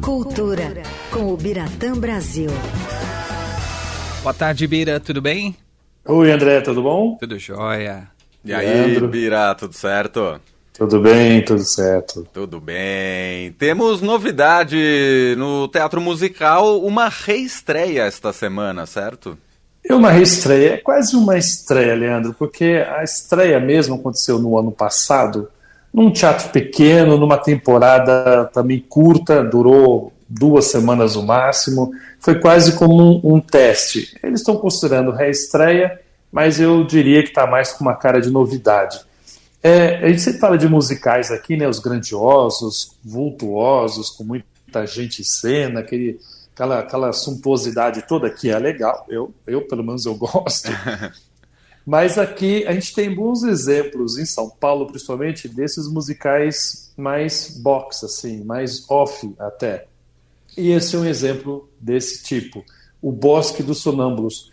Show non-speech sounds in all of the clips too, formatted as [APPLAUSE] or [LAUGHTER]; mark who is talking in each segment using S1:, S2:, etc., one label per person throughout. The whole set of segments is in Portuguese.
S1: Cultura, com o Biratã Brasil.
S2: Boa tarde, Bira, tudo bem?
S3: Oi, André, tudo bom?
S2: Tudo jóia.
S4: E aí,
S3: Leandro.
S4: Bira, tudo certo?
S3: Tudo bem, tudo certo.
S4: Tudo bem. Temos novidade no teatro musical, uma reestreia esta semana, certo?
S3: É uma reestreia, é quase uma estreia, Leandro, porque a estreia mesmo aconteceu no ano passado, num teatro pequeno, numa temporada também curta, durou duas semanas no máximo, foi quase como um, um teste. Eles estão considerando reestreia, mas eu diria que está mais com uma cara de novidade. É, a gente sempre fala de musicais aqui, né, os grandiosos, vultuosos, com muita gente em cena, aquele, aquela, aquela suntuosidade toda que é legal, eu, eu pelo menos eu gosto. [LAUGHS] Mas aqui a gente tem bons exemplos, em São Paulo principalmente, desses musicais mais box, assim, mais off até. E esse é um exemplo desse tipo. O Bosque dos Sonâmbulos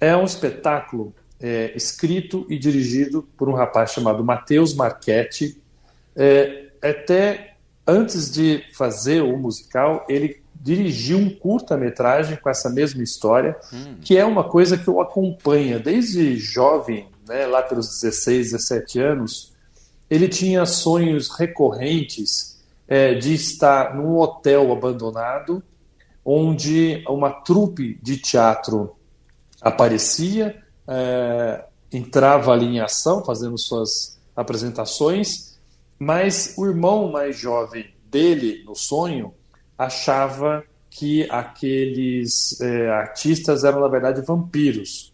S3: é um espetáculo é, escrito e dirigido por um rapaz chamado Matheus Marchetti. É, até antes de fazer o musical, ele dirigiu um curta-metragem com essa mesma história, hum. que é uma coisa que eu acompanho desde jovem, né, lá pelos 16, 17 anos. Ele tinha sonhos recorrentes é, de estar num hotel abandonado, onde uma trupe de teatro aparecia, é, entrava ali em ação, fazendo suas apresentações, mas o irmão mais jovem dele, no sonho, achava que aqueles é, artistas eram, na verdade, vampiros.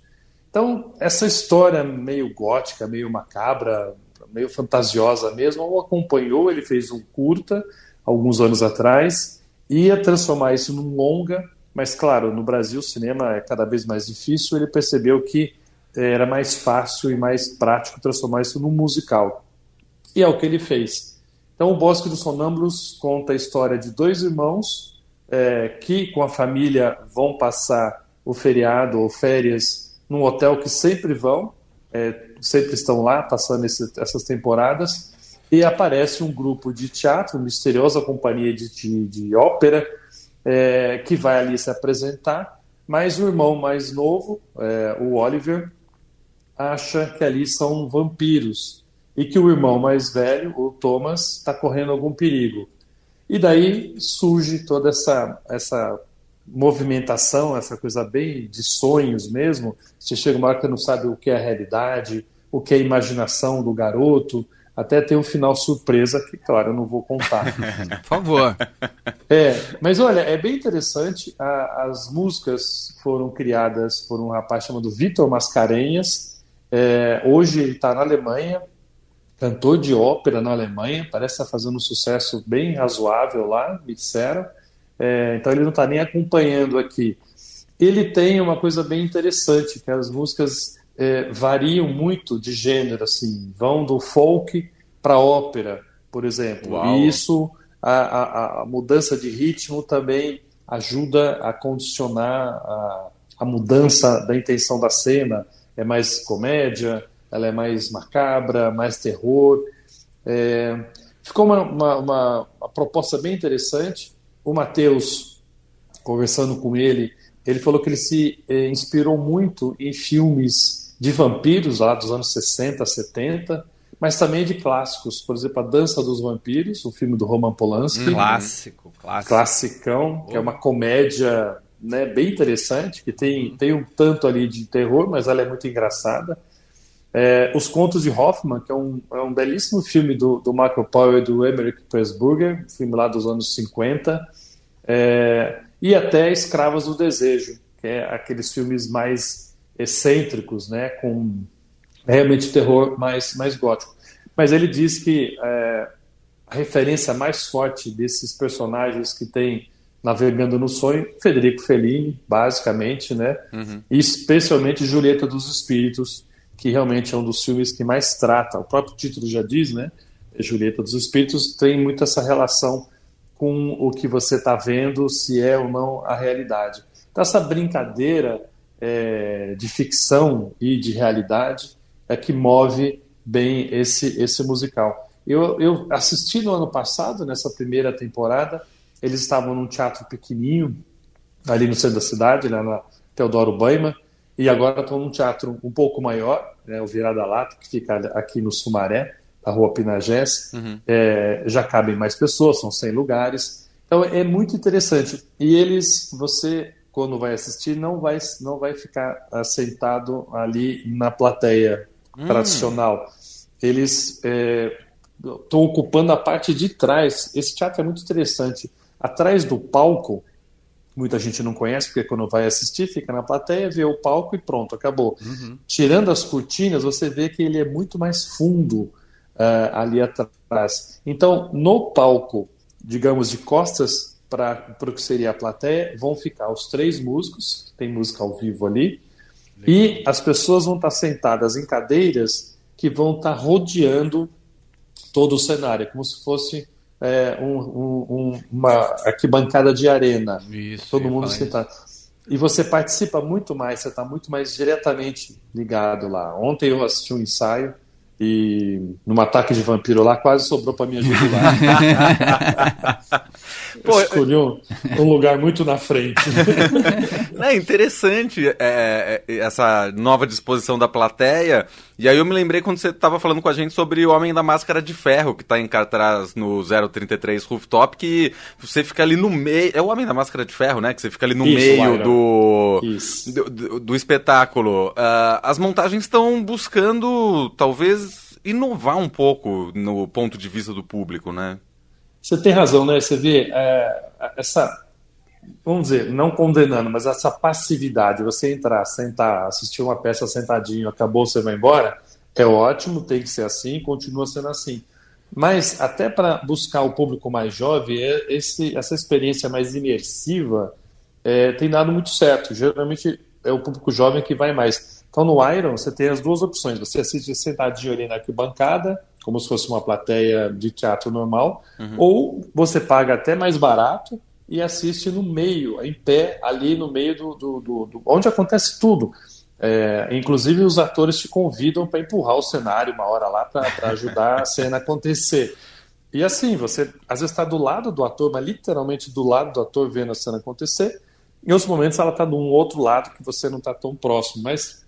S3: Então, essa história meio gótica, meio macabra, meio fantasiosa mesmo, o acompanhou, ele fez um curta alguns anos atrás, ia transformar isso num longa, mas claro, no Brasil o cinema é cada vez mais difícil, ele percebeu que era mais fácil e mais prático transformar isso num musical. E é o que ele fez. Então, o Bosque dos Sonâmbulos conta a história de dois irmãos é, que, com a família, vão passar o feriado ou férias num hotel que sempre vão, é, sempre estão lá passando esse, essas temporadas, e aparece um grupo de teatro, misteriosa companhia de, de, de ópera, é, que vai ali se apresentar, mas o irmão mais novo, é, o Oliver, acha que ali são vampiros e que o irmão mais velho, o Thomas, está correndo algum perigo. E daí surge toda essa, essa movimentação, essa coisa bem de sonhos mesmo. Você chega uma hora que não sabe o que é a realidade, o que é a imaginação do garoto, até tem um final surpresa que, claro, eu não vou contar. [LAUGHS]
S2: Por favor.
S3: É, mas olha, é bem interessante. A, as músicas foram criadas por um rapaz chamado Vitor Mascarenhas. É, hoje ele está na Alemanha, cantor de ópera na Alemanha, parece estar fazendo um sucesso bem razoável lá, me disseram. É, então ele não está nem acompanhando aqui. Ele tem uma coisa bem interessante, que as músicas é, variam muito de gênero, assim, vão do folk para ópera, por exemplo.
S4: Uau.
S3: E isso, a, a, a, mudança de ritmo também ajuda a condicionar a, a mudança da intenção da cena. É mais comédia, ela é mais macabra, mais terror. É, ficou uma, uma, uma, uma proposta bem interessante. O Matheus, conversando com ele, ele falou que ele se eh, inspirou muito em filmes de vampiros lá dos anos 60, 70, mas também de clássicos. Por exemplo, A Dança dos Vampiros, o filme do Roman Polanski.
S2: Clássico, clássico.
S3: Classicão, que é uma comédia né, bem interessante, que tem, tem um tanto ali de terror, mas ela é muito engraçada. É, Os Contos de Hoffman, que é um, é um belíssimo filme do, do Michael Powell e do Emmerich Pressburger, filme lá dos anos 50. É, e até Escravas do Desejo, que é aqueles filmes mais excêntricos, né, com realmente terror mais, mais gótico. Mas ele diz que é, a referência mais forte desses personagens que tem navegando no sonho, Federico Fellini, basicamente, né,
S4: Uhum.
S3: e especialmente Julieta dos Espíritos, que realmente é um dos filmes que mais trata, o próprio título já diz, né, Julieta dos Espíritos tem muito essa relação com o que você está vendo, se é ou não a realidade. Então, essa brincadeira é, de ficção e de realidade é que move bem esse, esse musical. Eu, eu assisti no ano passado, nessa primeira temporada, eles estavam num teatro pequenininho, ali no centro da cidade, lá na Teodoro Baima, e agora estão num teatro um pouco maior, né, o Virada Lata, que fica aqui no Sumaré, a Rua Pinagés, uhum. é, já cabem mais pessoas, são 100 lugares. Então é muito interessante. E eles, você, quando vai assistir, não vai, não vai ficar sentado ali na plateia hum. tradicional. Eles estão é, ocupando a parte de trás. Esse teatro é muito interessante. Atrás do palco, muita gente não conhece, porque quando vai assistir, fica na plateia, vê o palco e pronto, acabou. Uhum. Tirando as cortinas, você vê que ele é muito mais fundo uh, ali atrás. Então, no palco, digamos, de costas para o que seria a plateia, vão ficar os três músicos, tem música ao vivo ali, Legal. e as pessoas vão estar sentadas em cadeiras que vão estar rodeando todo o cenário, como se fosse é, um, um, uma arquibancada de arena. Isso, todo mundo sentado. E você participa muito mais, você está muito mais diretamente ligado lá. Ontem eu assisti um ensaio e num ataque de vampiro lá quase sobrou para minha jugular. Pô, Escolhi um, um, lugar muito na frente. [LAUGHS]
S4: É interessante é, é, essa nova disposição da plateia. E aí eu me lembrei quando você estava falando com a gente sobre o Homem da Máscara de Ferro, que está em cartaz no 033 Rooftop, que você fica ali no meio. É o Homem da Máscara de Ferro, né? Que você fica ali no Isso, meio do, do, do, do, espetáculo. Uh, as montagens estão buscando, talvez, inovar um pouco no ponto de vista do público, né?
S3: Você tem razão, né? Você vê é, essa, vamos dizer, não condenando, mas essa passividade, você entrar, sentar, assistir uma peça sentadinho, acabou, você vai embora, é ótimo, tem que ser assim, continua sendo assim. Mas até para buscar o público mais jovem, é, esse, essa experiência mais imersiva é, tem dado muito certo. Geralmente é o público jovem que vai mais. Então no Iron você tem as duas opções. Você assiste sentadinho ali na arquibancada, como se fosse uma plateia de teatro normal, uhum. ou você paga até mais barato e assiste no meio, em pé, ali no meio do, do, do, do onde acontece tudo. É, inclusive os atores te convidam para empurrar o cenário uma hora lá para ajudar a cena a acontecer. E assim, você às vezes está do lado do ator, mas literalmente do lado do ator vendo a cena acontecer. Em outros momentos ela está de um outro lado que você não está tão próximo, mas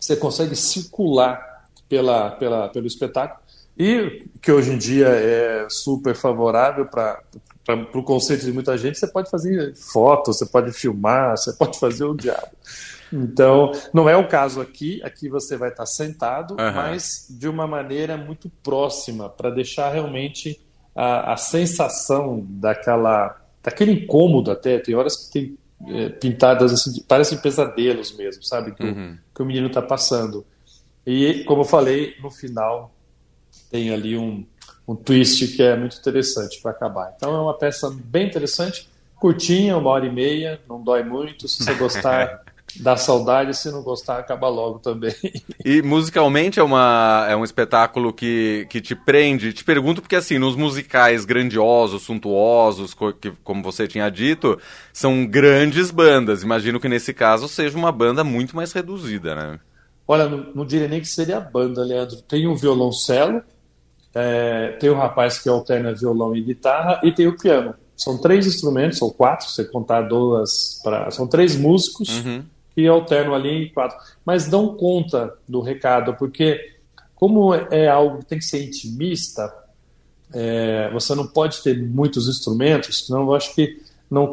S3: você consegue circular pela, pela, pelo espetáculo e que hoje em dia é super favorável para o conceito de muita gente, você pode fazer fotos, você pode filmar, você pode [LAUGHS] fazer o diabo. Então, não é o caso aqui, aqui você vai estar sentado, uhum. mas de uma maneira muito próxima, para deixar realmente a, a, sensação daquela, daquele incômodo até, tem horas que tem é, pintadas assim, parecem pesadelos mesmo, sabe, que, uhum. o, que o menino está passando. E, como eu falei, no final tem ali um, um twist que é muito interessante para acabar. Então é uma peça bem interessante, curtinha, uma hora e meia, não dói muito. Se você gostar, [LAUGHS] dá saudade, se não gostar, acaba logo também.
S4: E musicalmente é, uma, é um espetáculo que, que te prende. Te pergunto porque, assim, nos musicais grandiosos, suntuosos, que, como você tinha dito, são grandes bandas. Imagino que nesse caso seja uma banda muito mais reduzida, né?
S3: Olha, não, não diria nem que seria a banda, Leandro. Tem um violoncelo, é, tem o rapaz que alterna violão e guitarra e tem o piano. São três instrumentos, ou quatro, se contar duas. Pra, são três músicos uhum. que alternam ali em quatro. Mas dão conta do recado, porque, como é algo que tem que ser intimista, é, você não pode ter muitos instrumentos, senão eu acho que não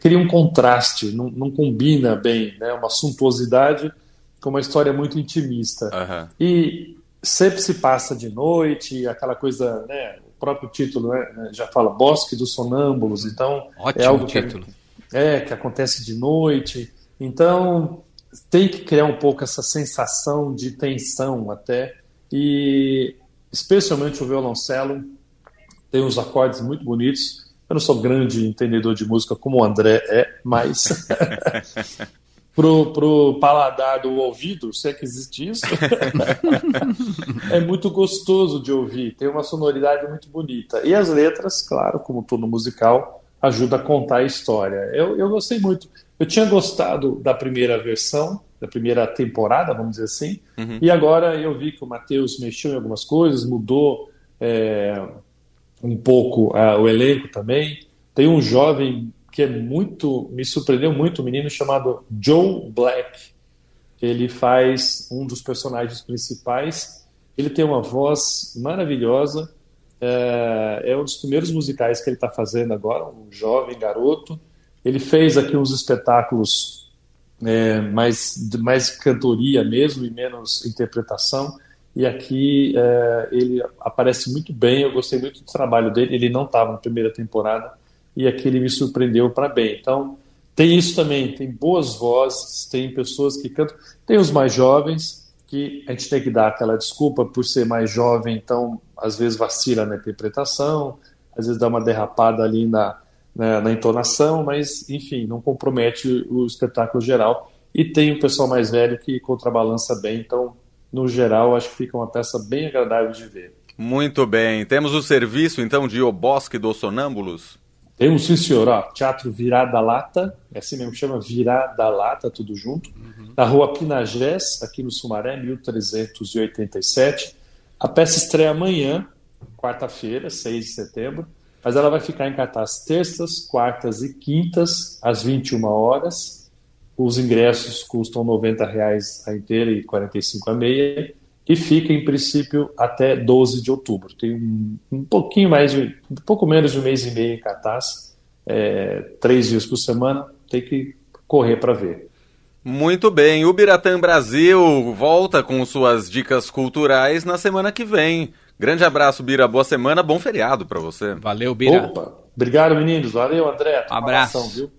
S3: cria um contraste, não, não combina bem, né? uma suntuosidade com uma história muito intimista. Uhum. E sempre se passa de noite, aquela coisa, né, o próprio título né, já fala Bosque dos Sonâmbulos, então
S2: Ótimo
S3: é algo
S2: título.
S3: Que, é, que acontece de noite, então tem que criar um pouco essa sensação de tensão até, e especialmente o violoncelo tem uns acordes muito bonitos, eu não sou grande entendedor de música como o André é, mas [LAUGHS] [LAUGHS] pro, pro paladar do ouvido, se é que existe isso, [LAUGHS] é muito gostoso de ouvir, tem uma sonoridade muito bonita. E as letras, claro, como todo musical, ajuda a contar a história. Eu, eu gostei muito. Eu tinha gostado da primeira versão, da primeira temporada, vamos dizer assim, uhum. e agora eu vi que o Matheus mexeu em algumas coisas, mudou é, um pouco uh, o elenco também. tem um jovem que é muito, me surpreendeu muito, um menino chamado Joe Black. Ele faz um dos personagens principais. Ele tem uma voz maravilhosa. É, é um dos primeiros musicais que ele está fazendo agora, um jovem garoto. Ele fez aqui uns espetáculos é, mais, mais cantoria mesmo e menos interpretação. E aqui é, ele aparece muito bem. Eu gostei muito do trabalho dele. Ele não estava na primeira temporada e aqui ele me surpreendeu para bem. Então, tem isso também, tem boas vozes, tem pessoas que cantam, tem os mais jovens, que a gente tem que dar aquela desculpa por ser mais jovem, então às vezes vacila na interpretação, às vezes dá uma derrapada ali na, na, na entonação, mas enfim, não compromete o espetáculo geral. E tem o pessoal mais velho que contrabalança bem, então no geral acho que fica uma peça bem agradável de ver.
S4: Muito bem. Temos o serviço então de O Bosque dos Sonâmbulos?
S3: Temos sim, senhor. Ó, Teatro Virada Lata, é assim mesmo chama Virada Lata, tudo junto. Uhum. Na rua Pinagés, aqui no Sumaré, 1387. A peça estreia amanhã, quarta-feira, 6 de setembro, mas ela vai ficar em cartaz terças, quartas e quintas, às 21 horas. Os ingressos custam 90 reais a inteira e R$ 45 a meia e fica em princípio até 12 de outubro. Tem um, um pouquinho mais de, um pouco menos de um mês e meio em cartaz, é, três dias por semana, tem que correr para ver.
S4: Muito bem, o Biratã Brasil volta com suas dicas culturais na semana que vem. Grande abraço, Bira, boa semana, bom feriado para você.
S2: Valeu, Bira.
S3: Opa, obrigado meninos, valeu André.
S2: Um abraço. Viu?